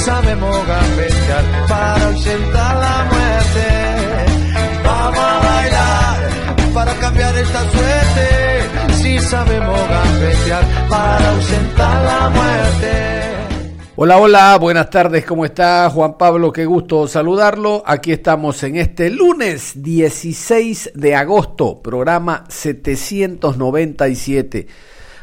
Sabemos gambetear para ausentar la muerte. Vamos a bailar para cambiar esta suerte. Si sabemos gambetear para ausentar la muerte. Hola, hola, buenas tardes, ¿cómo está Juan Pablo? Qué gusto saludarlo. Aquí estamos en este lunes 16 de agosto, programa 797.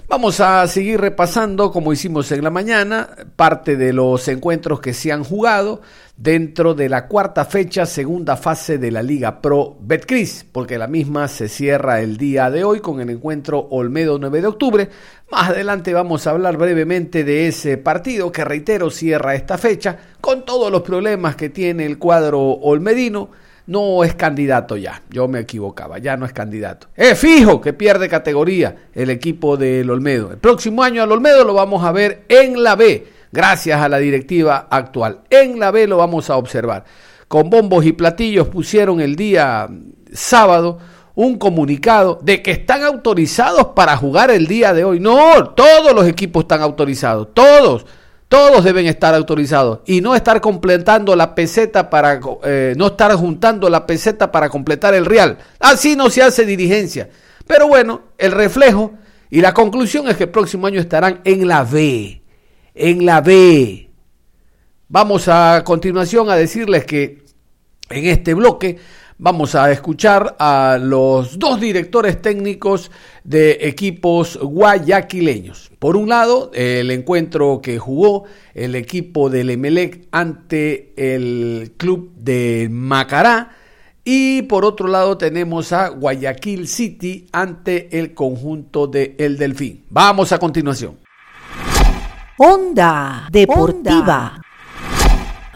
Vamos a seguir repasando, como hicimos en la mañana, parte de los encuentros que se han jugado dentro de la cuarta fecha, segunda fase de la Liga Pro Betcris, porque la misma se cierra el día de hoy con el encuentro Olmedo 9 de octubre. Más adelante vamos a hablar brevemente de ese partido que, reitero, cierra esta fecha con todos los problemas que tiene el cuadro olmedino no es candidato ya. Yo me equivocaba, ya no es candidato. Es fijo que pierde categoría el equipo del Olmedo. El próximo año al Olmedo lo vamos a ver en la B, gracias a la directiva actual. En la B lo vamos a observar. Con bombos y platillos pusieron el día sábado un comunicado de que están autorizados para jugar el día de hoy. No, todos los equipos están autorizados, todos. Todos deben estar autorizados y no estar completando la peseta para eh, no estar juntando la peseta para completar el real. Así no se hace dirigencia. Pero bueno, el reflejo y la conclusión es que el próximo año estarán en la B. En la B. Vamos a continuación a decirles que en este bloque vamos a escuchar a los dos directores técnicos de equipos guayaquileños. Por un lado, el encuentro que jugó el equipo del Emelec ante el club de Macará. Y por otro lado tenemos a Guayaquil City ante el conjunto de El Delfín. Vamos a continuación. Onda Deportiva.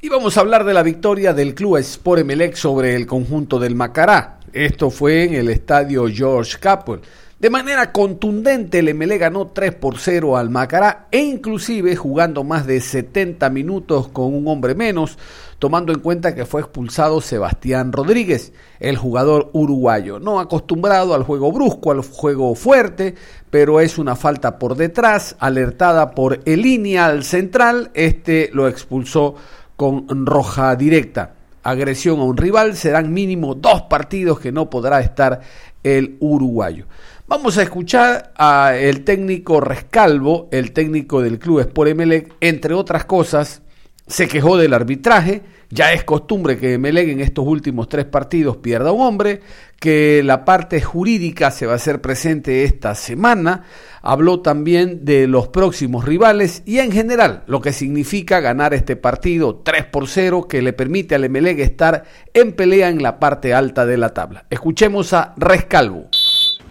Y vamos a hablar de la victoria del club Sport Emelec sobre el conjunto del Macará. Esto fue en el estadio George Capwell. De manera contundente, el Emelec ganó 3 por 0 al Macará e inclusive jugando más de 70 minutos con un hombre menos, tomando en cuenta que fue expulsado Sebastián Rodríguez, el jugador uruguayo. No acostumbrado al juego brusco, al juego fuerte, pero es una falta por detrás, alertada por el línea al central, este lo expulsó con roja directa. Agresión a un rival, serán mínimo dos partidos que no podrá estar el uruguayo. Vamos a escuchar al técnico Rescalvo, el técnico del club Sport Emelec, entre otras cosas, se quejó del arbitraje, ya es costumbre que Emelec en estos últimos tres partidos pierda un hombre, que la parte jurídica se va a hacer presente esta semana, habló también de los próximos rivales y en general lo que significa ganar este partido 3 por 0 que le permite al Emelec estar en pelea en la parte alta de la tabla. Escuchemos a Rescalvo.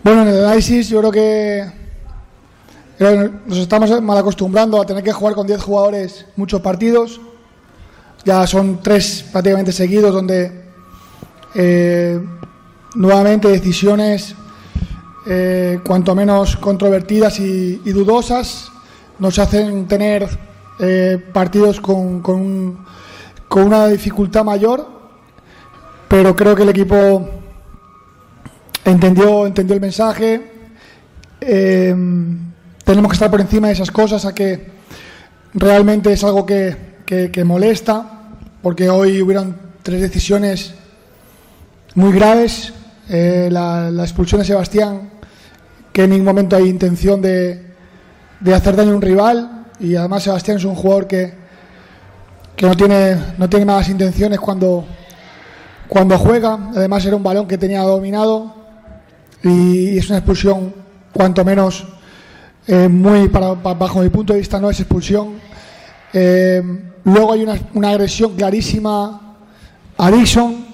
Bueno, en el yo creo que nos estamos mal acostumbrando a tener que jugar con 10 jugadores muchos partidos. Ya son tres prácticamente seguidos donde eh, nuevamente decisiones eh, cuanto menos controvertidas y, dudosas nos hacen tener eh, partidos con, con, con una dificultad mayor, pero creo que el equipo entendió, entendió el mensaje. Tenemos que estar por encima de esas cosas, a que realmente es algo que, que, molesta, porque hoy hubieron tres decisiones muy graves. Eh, la, la, expulsión de Sebastián, que en ningún momento hay intención de, de, hacer daño a un rival, y además Sebastián es un jugador que, que no, tiene, no tiene malas intenciones cuando, cuando juega. Además era un balón que tenía dominado y es una expulsión cuanto menos eh, muy para, bajo mi punto de vista no es expulsión eh, luego hay una, agresión clarísima a Dixon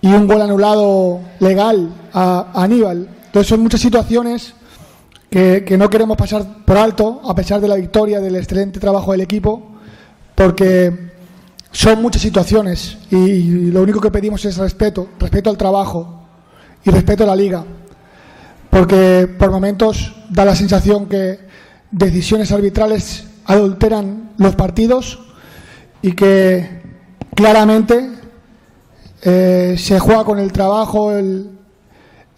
y un gol anulado legal a, Aníbal. Entonces son muchas situaciones que, que, no queremos pasar por alto, a pesar de la victoria, del excelente trabajo del equipo, porque son muchas situaciones y lo único que pedimos es respeto, respeto al trabajo y respeto a la liga, porque por momentos da la sensación que decisiones arbitrales adulteran los partidos y que claramente eh, se juega con el trabajo,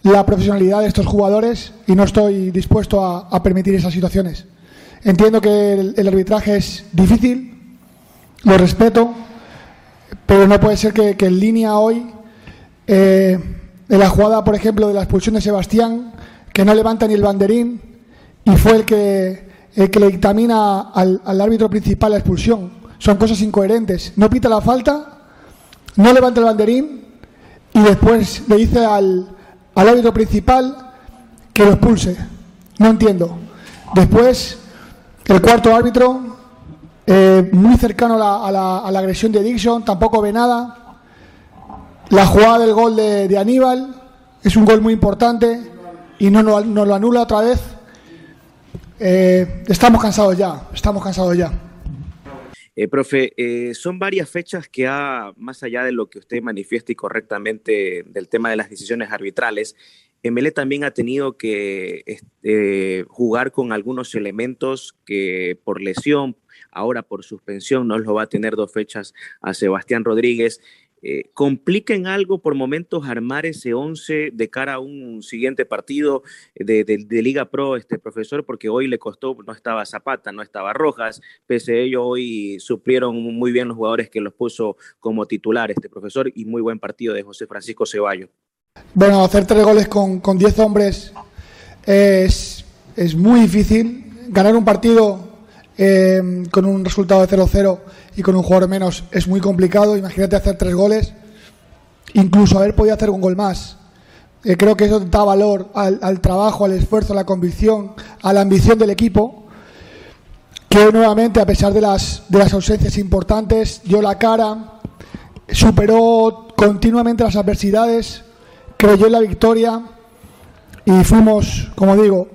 la profesionalidad de estos jugadores y no estoy dispuesto a, permitir esas situaciones. Entiendo que el, arbitraje es difícil, lo respeto, pero no puede ser que, en línea hoy, eh, en la jugada, por ejemplo, de la expulsión de Sebastián, que no levanta ni el banderín y fue el que, el que le dictamina al, al árbitro principal la expulsión. Son cosas incoherentes. No pita la falta no levanta el banderín y después le dice al, al árbitro principal que lo expulse. No entiendo. Después, el cuarto árbitro, eh, muy cercano a la, a, la, agresión de Dixon, tampoco ve nada. La jugada del gol de, Aníbal es un gol muy importante y no no lo anula otra vez. Eh, estamos cansados ya, estamos cansados ya. Eh, profe, eh, son varias fechas que ha, más allá de lo que usted manifiesta y correctamente del tema de las decisiones arbitrales, Emelé también ha tenido que este, jugar con algunos elementos que por lesión, ahora por suspensión, no lo va a tener dos fechas a Sebastián Rodríguez. Eh, ¿Complica en algo por momentos armar ese 11 de cara a un siguiente partido de, Liga Pro, este profesor? Porque hoy le costó, no estaba Zapata, no estaba Rojas, pese a ello hoy suplieron muy bien los jugadores que los puso como titular este profesor y muy buen partido de José Francisco Ceballos. Bueno, hacer tres goles con 10 hombres es, es muy difícil. Ganar un partido eh, con un resultado de 0-0 y con un jugador menos es muy complicado. Imagínate hacer tres goles, incluso haber podido hacer un gol más. Eh, creo que eso da valor al, trabajo, al esfuerzo, a la convicción, a la ambición del equipo, que nuevamente, a pesar de las, de las ausencias importantes, dio la cara, superó continuamente las adversidades, creyó en la victoria y fuimos, como digo,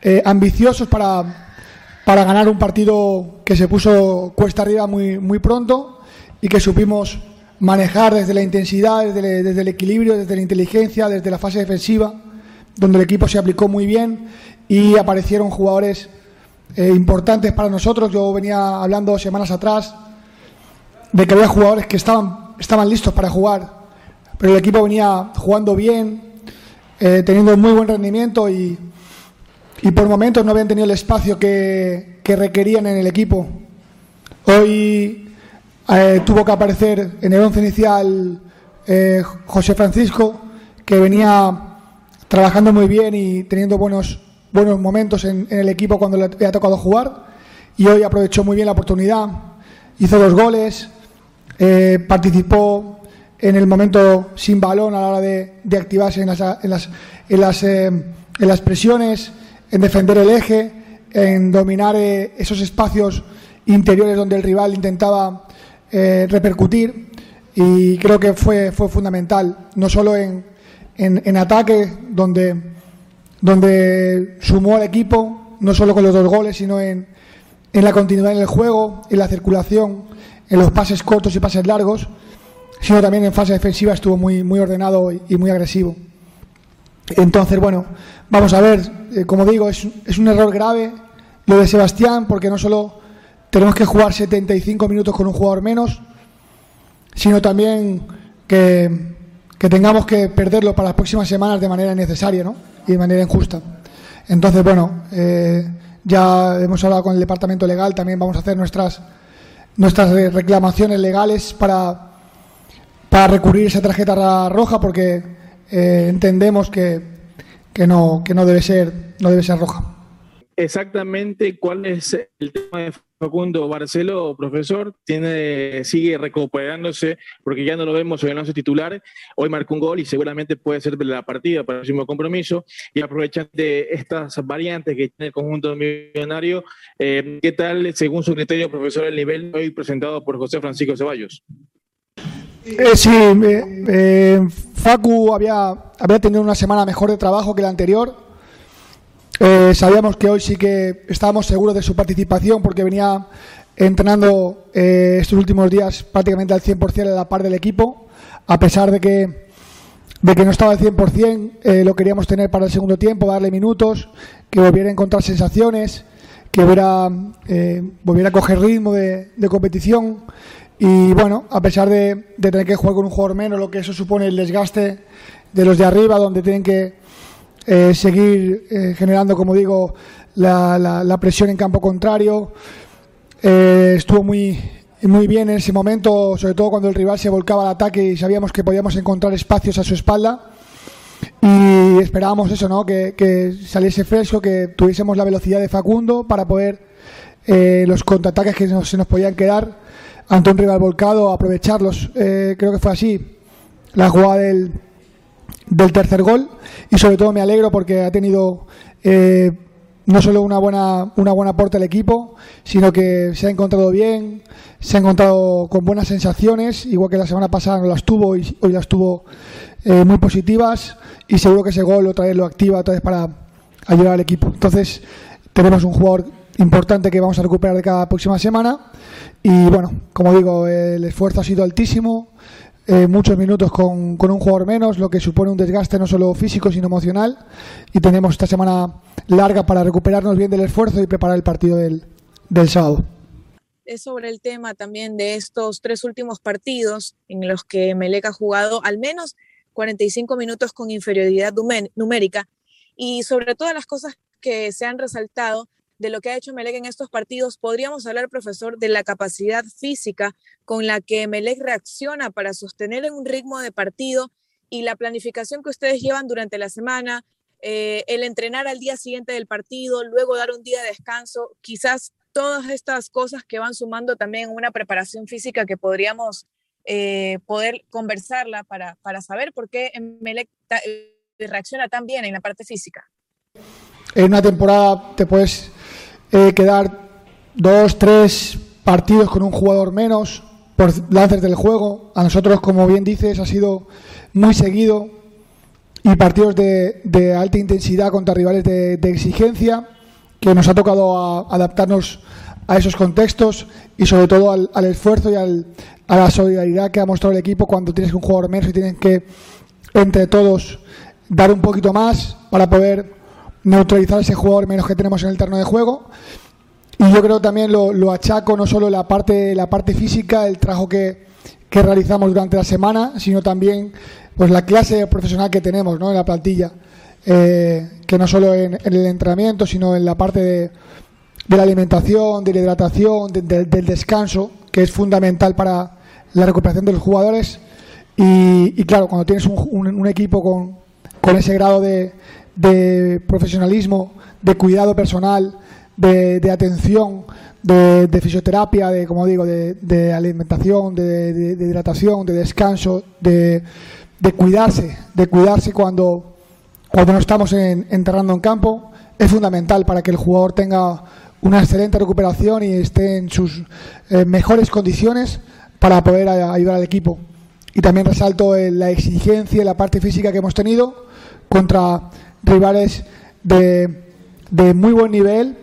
eh, ambiciosos para para ganar un partido que se puso cuesta arriba muy, muy pronto y que supimos manejar desde la intensidad, desde, el equilibrio, desde la inteligencia, desde la fase defensiva, donde el equipo se aplicó muy bien y aparecieron jugadores eh, importantes para nosotros. Yo venía hablando semanas atrás de que había jugadores que estaban, estaban listos para jugar, pero el equipo venía jugando bien, eh, teniendo muy buen rendimiento y, y por momentos no habían tenido el espacio que, requerían en el equipo. Hoy eh, tuvo que aparecer en el once inicial eh, José Francisco, que venía trabajando muy bien y teniendo buenos, buenos momentos en, el equipo cuando le había tocado jugar. Y hoy aprovechó muy bien la oportunidad, hizo dos goles, eh, participó en el momento sin balón a la hora de, activarse en las, en las, en las, en las presiones en defender el eje, en dominar eh, esos espacios interiores donde el rival intentaba eh, repercutir y creo que fue, fue fundamental, no solo en, en, ataque, donde, donde sumó al equipo, no solo con los dos goles, sino en, en la continuidad en el juego, en la circulación, en los pases cortos y pases largos, sino también en fase defensiva estuvo muy, muy ordenado y muy agresivo. Entonces, bueno, vamos a ver, eh, como digo, es, es, un error grave lo de Sebastián, porque no solo tenemos que jugar 75 minutos con un jugador menos, sino también que, tengamos que perderlo para las próximas semanas de manera innecesaria ¿no? y de manera injusta. Entonces, bueno, eh, ya hemos hablado con el departamento legal, también vamos a hacer nuestras, nuestras reclamaciones legales para, para recurrir esa tarjeta roja, porque eh, entendemos que, que, no, que no, debe ser, no debe ser roja. Exactamente, ¿cuál es el tema de Facundo Barcelo, profesor? Tiene, sigue recuperándose porque ya no lo vemos en el titular. Hoy marcó un gol y seguramente puede ser de la partida para el próximo compromiso. Y aprovechando de estas variantes que tiene el conjunto millonario, eh, ¿qué tal, según su criterio, profesor, el nivel hoy presentado por José Francisco Ceballos? Eh, sí, eh, eh, Facu había, había tenido una semana mejor de trabajo que la anterior. sabíamos que hoy sí que estábamos seguros de su participación porque venía entrenando estos últimos días prácticamente al 100% a la par del equipo, a pesar de que, de que no estaba al 100%, lo queríamos tener para el segundo tiempo, darle minutos, que volviera a encontrar sensaciones, que volviera, volviera a coger ritmo de competición y bueno, a pesar de, tener que jugar con un jugador menos, lo que eso supone el desgaste de los de arriba, donde tienen que eh, seguir eh, generando, como digo, la, la, presión en campo contrario. Eh, estuvo muy, muy bien en ese momento, sobre todo cuando el rival se volcaba al ataque y sabíamos que podíamos encontrar espacios a su espalda. Y esperábamos eso, ¿no? Que, que saliese fresco, que tuviésemos la velocidad de Facundo para poder los contraataques que se nos podían quedar ante rival volcado, aprovecharlos. Eh, creo que fue así la jugada del, del tercer gol y sobre todo me alegro porque ha tenido eh, no solo una buena, una buena aporte al equipo, sino que se ha encontrado bien, se ha encontrado con buenas sensaciones, igual que la semana pasada no las tuvo y hoy las tuvo eh, muy positivas y seguro que ese gol otra vez lo activa otra vez para ayudar al equipo. Entonces tenemos un jugador importante que vamos a recuperar de cada próxima semana y bueno, como digo, el esfuerzo ha sido altísimo, eh, muchos minutos con, con, un jugador menos, lo que supone un desgaste no solo físico sino emocional. Y tenemos esta semana larga para recuperarnos bien del esfuerzo y preparar el partido del, del sábado. Es sobre el tema también de estos tres últimos partidos en los que Melec ha jugado al menos 45 minutos con inferioridad numérica y sobre todas las cosas que se han resaltado de lo que ha hecho Melec en estos partidos, podríamos hablar, profesor, de la capacidad física con la que Melec reacciona para sostener un ritmo de partido y la planificación que ustedes llevan durante la semana, eh, el entrenar al día siguiente del partido, luego dar un día de descanso, quizás todas estas cosas que van sumando también una preparación física que podríamos eh, poder conversarla para, para saber por qué Melec eh, reacciona tan bien en la parte física. En una temporada te quedar dos, tres partidos con un jugador menos por lances del juego. A nosotros, como bien dices, ha sido muy seguido y partidos de, alta intensidad contra rivales de, exigencia, que nos ha tocado adaptarnos a esos contextos y sobre todo al, esfuerzo y al, a la solidaridad que ha mostrado el equipo cuando tienes un jugador menos y tienen que entre todos dar un poquito más para poder neutralizar ese jugador menos que tenemos en el terreno de juego. Y yo creo también lo, lo achaco no solo la parte, la parte física, el trabajo que, que, realizamos durante la semana, sino también pues la clase profesional que tenemos ¿no? en la plantilla. Eh, que no solo en, el entrenamiento, sino en la parte de, la alimentación, de la hidratación, del descanso, que es fundamental para la recuperación de los jugadores. Y, y claro, cuando tienes un, un equipo con, con ese grado de, de profesionalismo, de cuidado personal, de, atención, de, fisioterapia, de como digo, de, alimentación, de, hidratación, de descanso, de, cuidarse, de cuidarse cuando, cuando no estamos enterrando en campo, es fundamental para que el jugador tenga una excelente recuperación y esté en sus eh, mejores condiciones para poder ayudar al equipo. Y también resalto la exigencia y la parte física que hemos tenido contra rivales de, de muy buen nivel,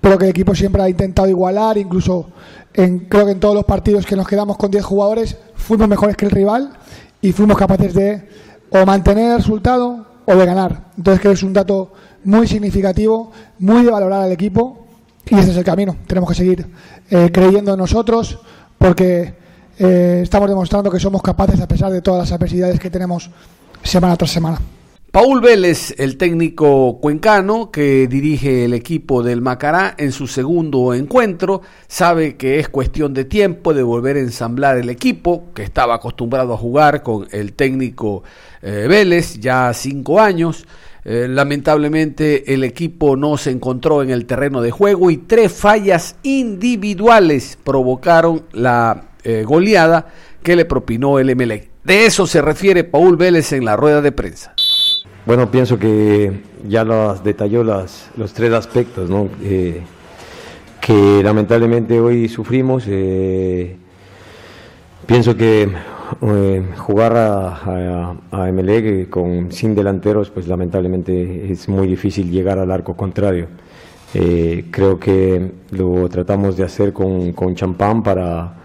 pero que el equipo siempre ha intentado igualar, incluso en, creo que en todos los partidos que nos quedamos con 10 jugadores fuimos mejores que el rival y fuimos capaces de o mantener el resultado o de ganar. Entonces creo que es un dato muy significativo, muy de valorar al equipo y ese es el camino. Tenemos que seguir eh, creyendo en nosotros porque eh, estamos demostrando que somos capaces a pesar de todas las adversidades que tenemos semana tras semana. Paul Vélez, el técnico cuencano que dirige el equipo del Macará en su segundo encuentro, sabe que es cuestión de tiempo de volver a ensamblar el equipo, que estaba acostumbrado a jugar con el técnico eh, Vélez ya cinco años. Eh, lamentablemente el equipo no se encontró en el terreno de juego y tres fallas individuales provocaron la eh, goleada que le propinó el Emelec. De eso se refiere Paul Vélez en la rueda de prensa. Bueno, pienso que ya los detalló las, los tres aspectos ¿no? Eh, que lamentablemente hoy sufrimos. Eh, pienso que jugar a, a, MLE con, sin delanteros, pues lamentablemente es muy difícil llegar al arco contrario. Eh, creo que lo tratamos de hacer con, con champán para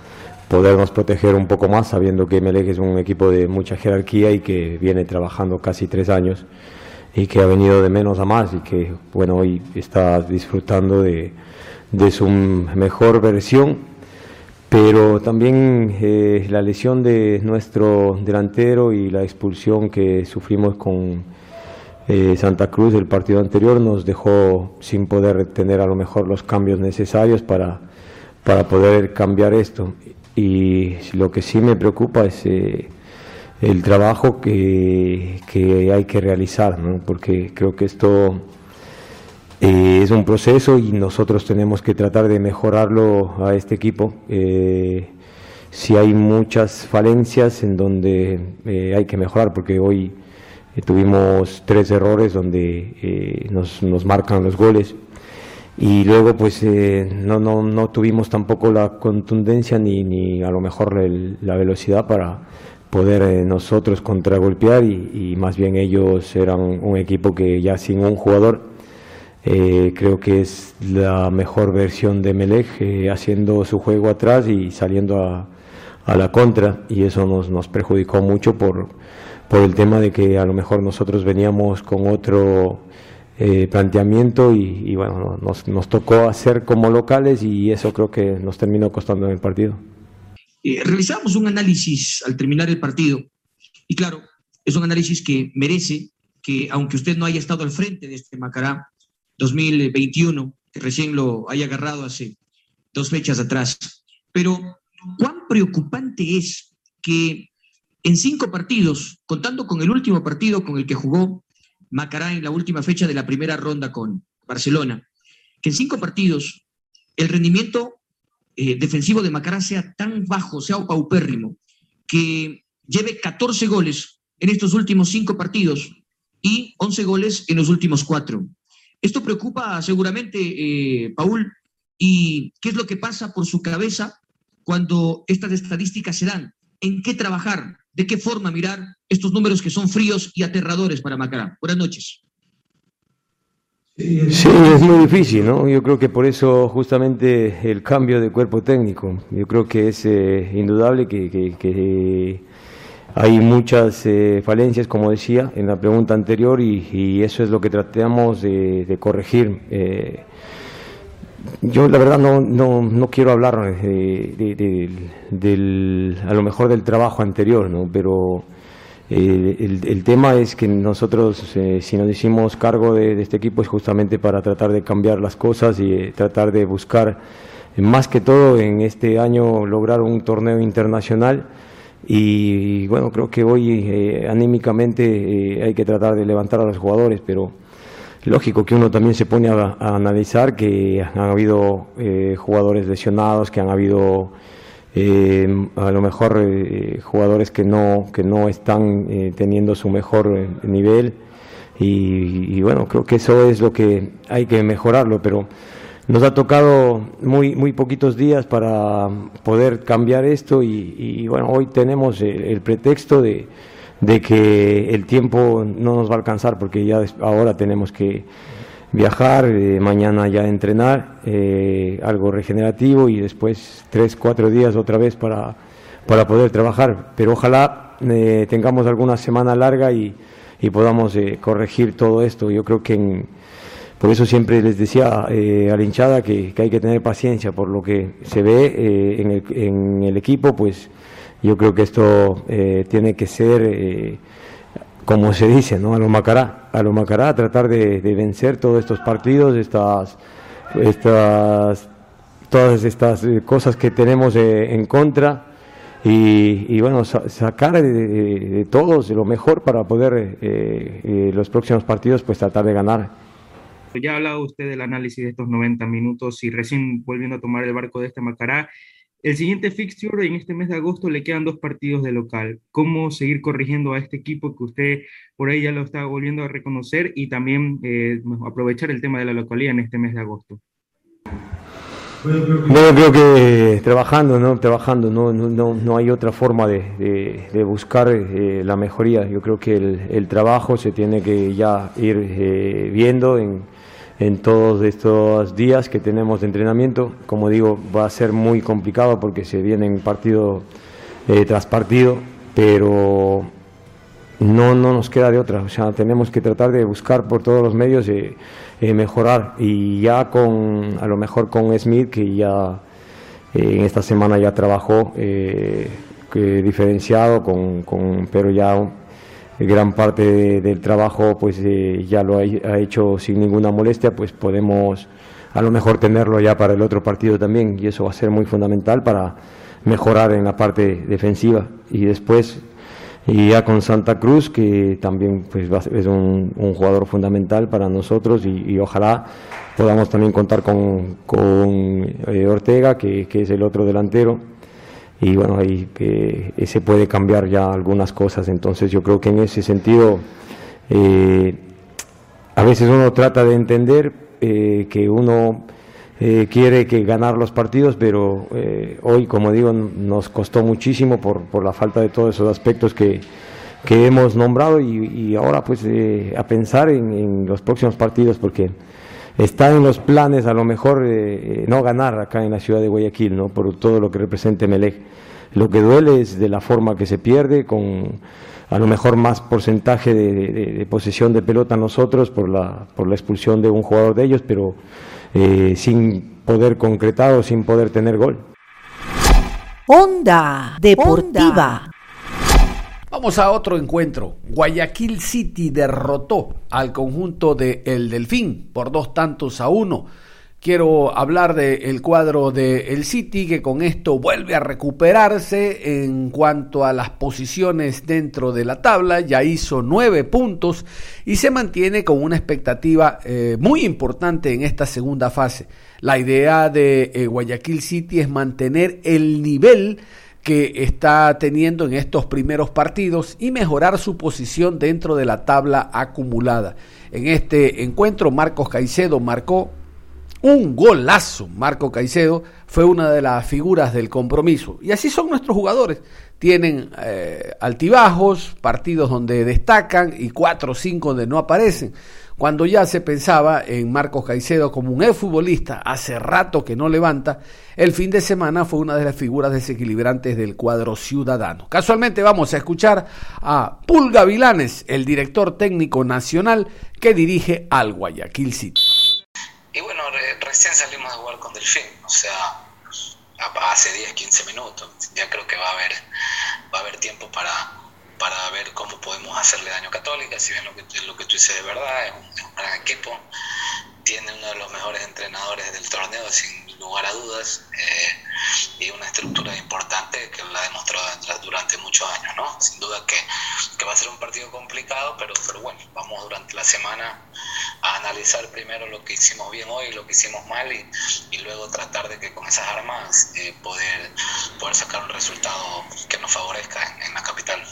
podernos proteger un poco más, sabiendo que MLE es un equipo de mucha jerarquía y que viene trabajando casi tres años y que ha venido de menos a más y que bueno hoy está disfrutando de, de su mejor versión pero también eh, la lesión de nuestro delantero y la expulsión que sufrimos con eh, Santa Cruz del partido anterior nos dejó sin poder tener a lo mejor los cambios necesarios para, para poder cambiar esto. Y lo que sí me preocupa es eh, el trabajo que, que, hay que realizar, porque creo que esto eh, es un proceso y nosotros tenemos que tratar de mejorarlo a este equipo. Eh, si hay muchas falencias en donde eh, hay que mejorar, porque hoy tuvimos tres errores donde nos, nos, marcan los goles y luego pues no, no, no, tuvimos tampoco la contundencia ni, ni a lo mejor la velocidad para poder nosotros contragolpear y, y más bien ellos eran un equipo que ya sin un jugador eh, creo que es la mejor versión de Melech eh, haciendo su juego atrás y saliendo a, la contra. Y eso nos, nos perjudicó mucho por, por el tema de que a lo mejor nosotros veníamos con otro eh, planteamiento y, bueno, nos, nos, tocó hacer como locales y eso creo que nos terminó costando en el partido. realizamos un análisis al terminar el partido y claro, es un análisis que merece que aunque usted no haya estado al frente de este Macará, 2021, que recién lo haya agarrado hace dos fechas atrás. Pero, ¿cuán preocupante es que en cinco partidos, contando con el último partido con el que jugó Macará en la última fecha de la primera ronda con Barcelona, que en cinco partidos el rendimiento eh, defensivo de Macará sea tan bajo, sea paupérrimo, que lleve 14 goles en estos últimos cinco partidos y 11 goles en los últimos cuatro. Esto preocupa seguramente, eh, Paul, y qué es lo que pasa por su cabeza cuando estas estadísticas se dan. ¿En qué trabajar? ¿De qué forma mirar estos números que son fríos y aterradores para Macará? Buenas noches. Sí, es muy difícil, ¿no? Yo creo que por eso justamente el cambio de cuerpo técnico, yo creo que es eh, indudable que, que hay muchas eh, falencias, como decía en la pregunta anterior, y, eso es lo que tratamos de, corregir. Eh, yo la verdad no, no, no quiero hablar eh, del, a lo mejor del trabajo anterior, ¿no? pero el, el, tema es que nosotros, si nos hicimos cargo de, este equipo, es justamente para tratar de cambiar las cosas y tratar de buscar, más que todo en este año, lograr un torneo internacional. Y bueno, creo que hoy eh, anímicamente eh, hay que tratar de levantar a los jugadores, pero lógico que uno también se pone a, analizar que han habido eh, jugadores lesionados, que han habido a lo mejor jugadores que no, que no están teniendo su mejor nivel. Y, y bueno, creo que eso es lo que hay que mejorarlo, pero nos ha tocado muy, muy poquitos días para poder cambiar esto y, bueno, hoy tenemos el, pretexto de, que el tiempo no nos va a alcanzar porque ya ahora tenemos que viajar, eh, mañana ya entrenar, eh, algo regenerativo y después tres, cuatro días otra vez para, para poder trabajar. Pero ojalá eh, tengamos alguna semana larga y, y podamos corregir todo esto. Yo creo que en por eso siempre les decía eh, a la hinchada que, hay que tener paciencia por lo que se ve eh, en, el, en, el, equipo, pues yo creo que esto eh, tiene que ser, como se dice, ¿no? a lo Macará, a lo Macará, tratar de, vencer todos estos partidos, estas, estas, todas estas cosas que tenemos en contra. Y, bueno, sacar de, todos lo mejor para poder los próximos partidos pues tratar de ganar. Ya ha hablado usted del análisis de estos 90 minutos y recién volviendo a tomar el barco de este Macará. El siguiente fixture en este mes de agosto le quedan dos partidos de local. ¿Cómo seguir corrigiendo a este equipo que usted por ahí ya lo está volviendo a reconocer y también eh, aprovechar el tema de la localidad en este mes de agosto? Bueno, creo que trabajando, ¿no? Trabajando, no, no, no hay otra forma de, de, buscar eh, la mejoría. Yo creo que el, el, trabajo se tiene que ya ir eh, viendo en, en, todos estos días que tenemos de entrenamiento. Como digo, va a ser muy complicado porque se vienen partido eh, tras partido, pero no, no nos queda de otra. O sea, tenemos que tratar de buscar por todos los medios eh, mejorar y ya con a lo mejor con Smith que ya eh, en esta semana ya trabajó eh, diferenciado con, con, pero ya gran parte del trabajo pues ya lo ha, hecho sin ninguna molestia pues podemos a lo mejor tenerlo ya para el otro partido también y eso va a ser muy fundamental para mejorar en la parte defensiva y después y ya con Santa Cruz, que también pues, es un, jugador fundamental para nosotros y, ojalá podamos también contar con, eh, Ortega, que, es el otro delantero. Y bueno, ahí que se puede cambiar ya algunas cosas. Entonces yo creo que en ese sentido eh, a veces uno trata de entender eh, que uno eh, quiere que ganar los partidos, pero eh, hoy, como digo, nos costó muchísimo por, por la falta de todos esos aspectos que, que hemos nombrado y, ahora pues eh, a pensar en, los próximos partidos porque está en los planes a lo mejor no ganar acá en la ciudad de Guayaquil, ¿no? por todo lo que representa Melec. Lo que duele es de la forma que se pierde, con a lo mejor más porcentaje de, de posesión de pelota nosotros por la, por la expulsión de un jugador de ellos, pero eh, sin poder concretar o sin poder tener gol. Onda Deportiva. Vamos a otro encuentro. Guayaquil City derrotó al conjunto de El Delfín por dos tantos a uno. Quiero hablar del cuadro del el City que con esto vuelve a recuperarse en cuanto a las posiciones dentro de la tabla. Ya hizo nueve puntos y se mantiene con una expectativa eh, muy importante en esta segunda fase. La idea de eh, Guayaquil City es mantener el nivel que está teniendo en estos primeros partidos y mejorar su posición dentro de la tabla acumulada. En este encuentro, Marcos Caicedo marcó un golazo. Marco Caicedo fue una de las figuras del compromiso. Y así son nuestros jugadores. Tienen eh, altibajos, partidos donde destacan y cuatro o cinco donde no aparecen. Cuando ya se pensaba en Marcos Caicedo como un futbolista, hace rato que no levanta, el fin de semana fue una de las figuras desequilibrantes del cuadro ciudadano. Casualmente vamos a escuchar a Pulga Vilanes, el director técnico nacional que dirige al Guayaquil City. Y bueno, recién salimos a jugar con Delfín, o sea, hace 10, 15 minutos. Ya creo que va a haber, va a haber tiempo para, para ver cómo podemos hacerle daño a Católica, si bien lo que, lo que tú dices es verdad, es un, gran equipo, tiene uno de los mejores entrenadores del torneo, sin lugar a dudas, eh, y una estructura importante que la ha demostrado durante muchos años, ¿no? Sin duda que, que va a ser un partido complicado, pero, pero bueno, vamos durante la semana a analizar primero lo que hicimos bien hoy, lo que hicimos mal y, y luego tratar de que con esas armas eh, poder, poder sacar un resultado que nos favorezca en, la capital.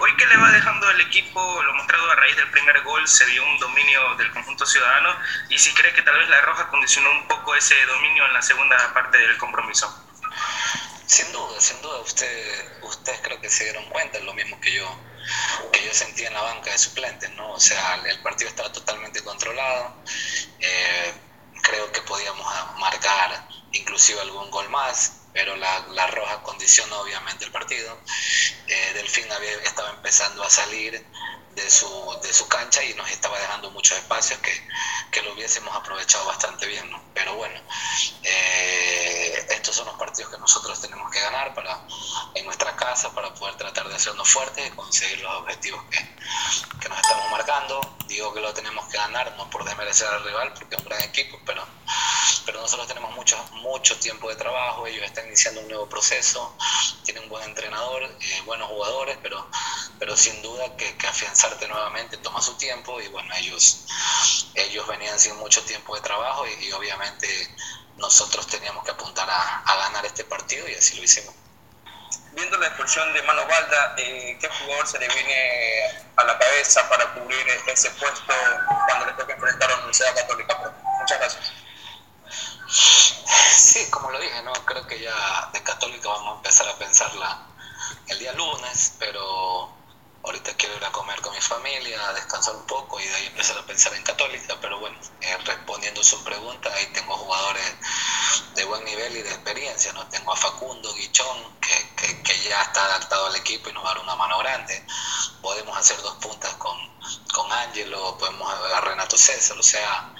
Hoy que le va dejando el equipo, lo mostrado a raíz del primer gol, se dio un dominio del conjunto ciudadano y si cree que tal vez la Roja condicionó un poco ese dominio en la segunda parte del compromiso. Sin duda, sin duda, usted, ustedes creo que se dieron cuenta, es lo mismo que yo, que yo sentía en la banca de suplentes, ¿no? O sea, el partido estaba totalmente controlado, eh, creo que podíamos marcar inclusive algún gol más, pero la, la roja condicionó obviamente el partido. Eh, Delfín había, estaba empezando a salir de su, de su cancha y nos estaba dejando muchos espacios que, que lo hubiésemos aprovechado bastante bien. ¿no? Pero bueno, eh, estos son los partidos que nosotros tenemos que ganar para, en nuestra casa para poder tratar de hacernos fuertes y conseguir los objetivos que, que nos estamos marcando. Digo que lo tenemos que ganar, no por desmerecer al rival, porque es un gran equipo, pero, pero nosotros tenemos mucho, mucho tiempo de trabajo, ellos están iniciando un nuevo proceso, tienen un buen entrenador, eh, buenos jugadores, pero, pero sin duda que, que nuevamente toma su tiempo y bueno, ellos, ellos venían sin mucho tiempo de trabajo y, obviamente nosotros teníamos que apuntar a, a, ganar este partido y así lo hicimos. Viendo la expulsión de Mano Balda, eh, ¿qué jugador se le viene a la cabeza para cubrir ese puesto cuando le toque enfrentar a la Universidad Católica? Muchas gracias. lo dije, ¿no? Creo que ya de Católica vamos a empezar a pensarla el día lunes, pero ahorita quiero ir a comer con mi familia, a descansar un poco y de ahí empezar a pensar en Católica, pero bueno, eh, respondiendo su pregunta, ahí tengo jugadores de buen nivel y de experiencia, ¿no? Tengo a Facundo Guichón, que, que, que ya está adaptado al equipo y nos va a dar una mano grande. Podemos hacer dos puntas con, con Ángelo, podemos a Renato César, o sea,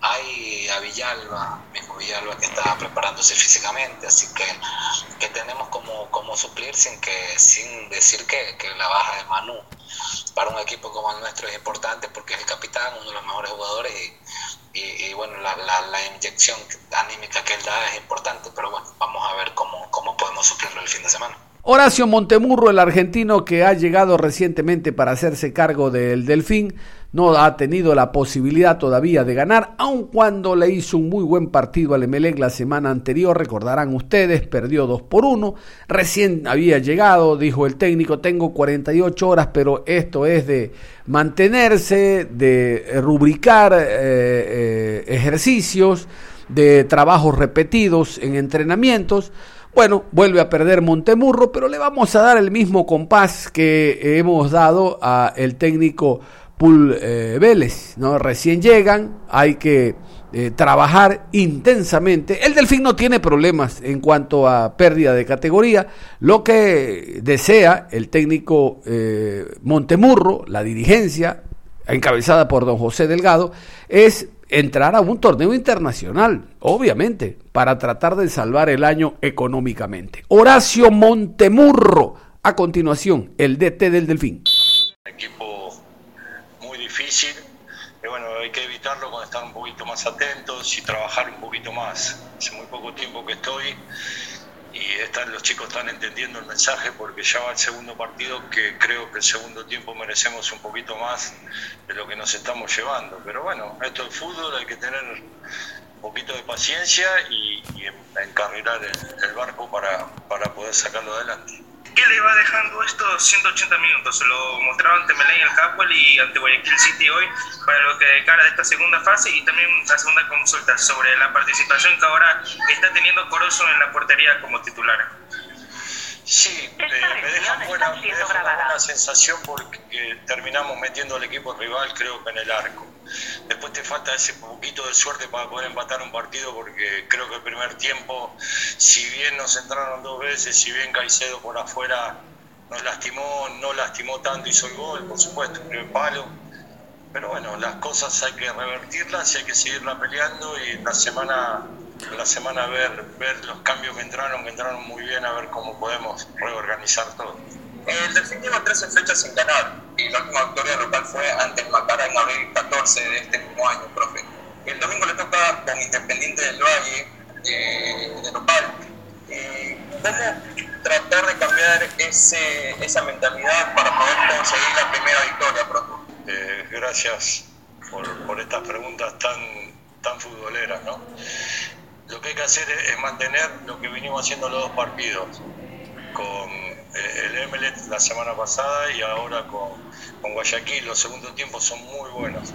hay a Villalba, mismo Villalba que está preparándose físicamente, así que, que tenemos como, como suplir sin que sin decir que, que, la baja de Manu para un equipo como el nuestro es importante porque es el capitán, uno de los mejores jugadores y, y, y bueno, la, la, la, inyección anímica que él da es importante, pero bueno, vamos a ver cómo, cómo podemos suplirlo el fin de semana. Horacio Montemurro, el argentino que ha llegado recientemente para hacerse cargo del Delfín, no ha tenido la posibilidad todavía de ganar, aun cuando le hizo un muy buen partido al Emelec la semana anterior, recordarán ustedes, perdió 2 por 1, recién había llegado, dijo el técnico, tengo 48 horas, pero esto es de mantenerse, de rubricar eh, eh, ejercicios, de trabajos repetidos en entrenamientos, bueno, vuelve a perder Montemurro, pero le vamos a dar el mismo compás que hemos dado a el técnico Pul eh, Vélez, ¿no? Recién llegan, hay que eh, trabajar intensamente. El Delfín no tiene problemas en cuanto a pérdida de categoría. Lo que desea el técnico eh, Montemurro, la dirigencia, encabezada por don José Delgado, es entrar a un torneo internacional, obviamente, para tratar de salvar el año económicamente. Horacio Montemurro, a continuación, el DT del Delfín. Equipo difícil, y bueno, hay que evitarlo con estar un poquito más atentos y trabajar un poquito más. Hace muy poco tiempo que estoy y están, los chicos están entendiendo el mensaje porque ya va el segundo partido que creo que el segundo tiempo merecemos un poquito más de lo que nos estamos llevando. Pero bueno, esto es fútbol, hay que tener un poquito de paciencia y, encarrilar el, el, barco para, para poder sacarlo adelante. ¿Qué le va dejando estos 180 minutos? Se lo mostraron ante Melén el Capuel y ante Guayaquil City hoy para lo que de cara de esta segunda fase y también la segunda consulta sobre la participación que ahora está teniendo Corozo en la portería como titular. Sí, eh, me buena, me deja una buena sensación porque terminamos metiendo al equipo rival creo que en el arco. Después te falta ese poquito de suerte para poder empatar un partido porque creo que el primer tiempo, si bien nos entraron dos veces, si bien Caicedo por afuera nos lastimó, no lastimó tanto, hizo el gol, por supuesto, el primer palo. Pero bueno, las cosas hay que revertirlas y hay que seguirla peleando y la semana la semana ver, ver los cambios que entraron, que entraron muy bien, a ver cómo podemos reorganizar todo. El Delfín lleva 13 fechas sin ganar y la última victoria local fue ante el Macara en abril 14 de este mismo año, profe. El domingo le toca con Independiente del Valle eh, de local. Eh, ¿Cómo tratar de cambiar ese, esa mentalidad para poder conseguir la primera victoria, profe? Eh, gracias por, por estas preguntas tan, tan futboleras, ¿no? Lo que hay que hacer es mantener lo que vinimos haciendo los dos partidos, con el Emelet la semana pasada y ahora con, con Guayaquil. Los segundos tiempos son muy buenos.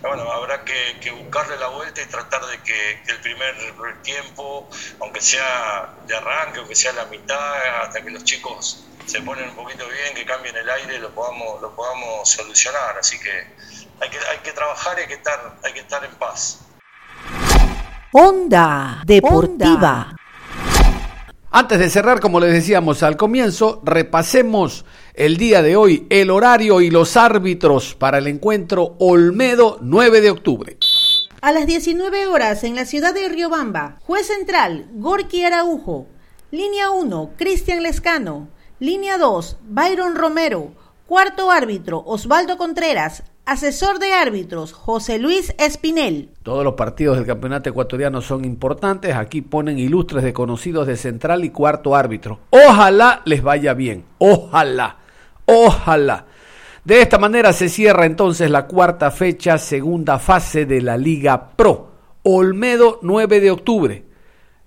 Bueno, habrá que, que buscarle la vuelta y tratar de que, que, el primer tiempo, aunque sea de arranque, aunque sea la mitad, hasta que los chicos se ponen un poquito bien, que cambien el aire, lo podamos, lo podamos solucionar. Así que hay que, hay que trabajar y hay que estar, hay que estar en paz. Onda Deportiva. Antes de cerrar, como les decíamos al comienzo, repasemos el día de hoy el horario y los árbitros para el encuentro Olmedo 9 de octubre. A las 19 horas en la ciudad de Riobamba, juez central Gorky Araujo, línea 1 Cristian Lescano, línea 2 Byron Romero, cuarto árbitro Osvaldo Contreras, Asesor de árbitros, José Luis Espinel. Todos los partidos del campeonato ecuatoriano son importantes. Aquí ponen ilustres desconocidos de central y cuarto árbitro. Ojalá les vaya bien. Ojalá. Ojalá. De esta manera se cierra entonces la cuarta fecha, segunda fase de la Liga Pro. Olmedo 9 de octubre.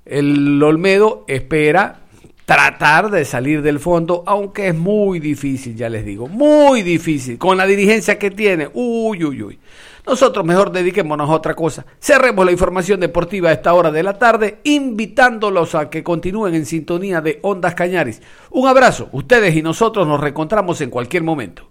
El Olmedo espera tratar de salir del fondo, aunque es muy difícil, ya les digo, muy difícil, con la dirigencia que tiene, uy, uy, uy. Nosotros mejor dediquémonos a otra cosa. Cerremos la información deportiva a esta hora de la tarde, invitándolos a que continúen en sintonía de Ondas Cañaris. Un abrazo, ustedes y nosotros nos reencontramos en cualquier momento.